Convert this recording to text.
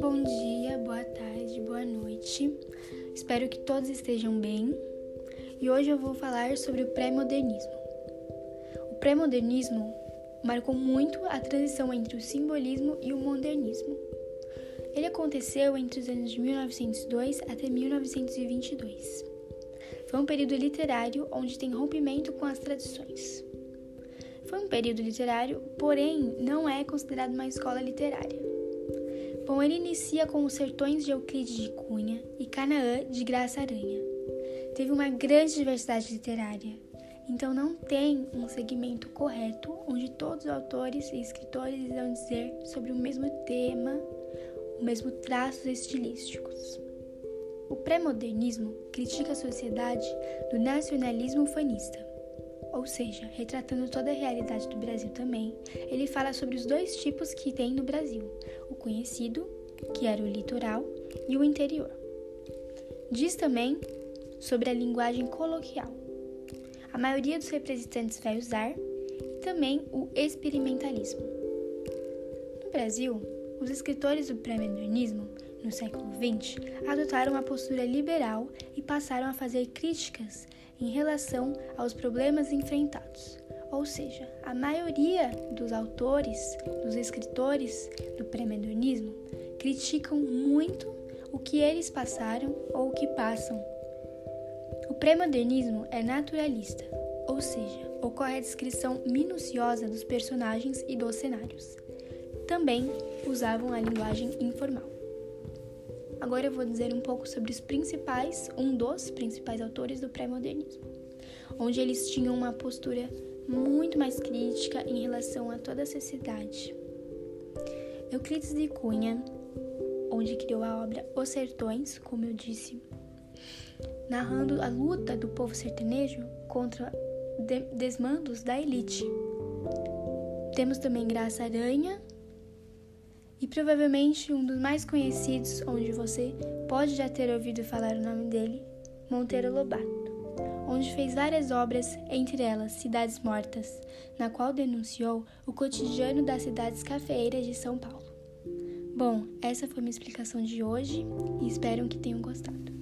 Bom dia, boa tarde, boa noite. Espero que todos estejam bem. E hoje eu vou falar sobre o pré-modernismo. O pré-modernismo marcou muito a transição entre o simbolismo e o modernismo. Ele aconteceu entre os anos de 1902 até 1922. Foi um período literário onde tem rompimento com as tradições. Foi um período literário, porém não é considerado uma escola literária. Bom, ele inicia com os sertões de Euclides de Cunha e Canaã de Graça Aranha. Teve uma grande diversidade literária, então não tem um segmento correto onde todos os autores e escritores irão dizer sobre o mesmo tema, o mesmo traços estilísticos. O pré-modernismo critica a sociedade do nacionalismo fanista, ou seja, retratando toda a realidade do Brasil também, ele fala sobre os dois tipos que tem no Brasil: o conhecido, que era o litoral, e o interior. Diz também sobre a linguagem coloquial. A maioria dos representantes vai usar e também o experimentalismo. No Brasil, os escritores do pré-modernismo, no século XX, adotaram uma postura liberal e passaram a fazer críticas em relação aos problemas enfrentados. Ou seja, a maioria dos autores, dos escritores do pré-modernismo, criticam muito o que eles passaram ou o que passam. O pré-modernismo é naturalista, ou seja, ocorre a descrição minuciosa dos personagens e dos cenários. Também usavam a linguagem informal. Agora eu vou dizer um pouco sobre os principais, um dos principais autores do pré-modernismo, onde eles tinham uma postura muito mais crítica em relação a toda a sociedade. Euclides de Cunha, onde criou a obra Os Sertões, como eu disse, narrando a luta do povo sertanejo contra desmandos da elite. Temos também Graça Aranha, e provavelmente um dos mais conhecidos, onde você pode já ter ouvido falar o nome dele, Monteiro Lobato, onde fez várias obras, entre elas Cidades Mortas, na qual denunciou o cotidiano das cidades cafeeiras de São Paulo. Bom, essa foi minha explicação de hoje e espero que tenham gostado.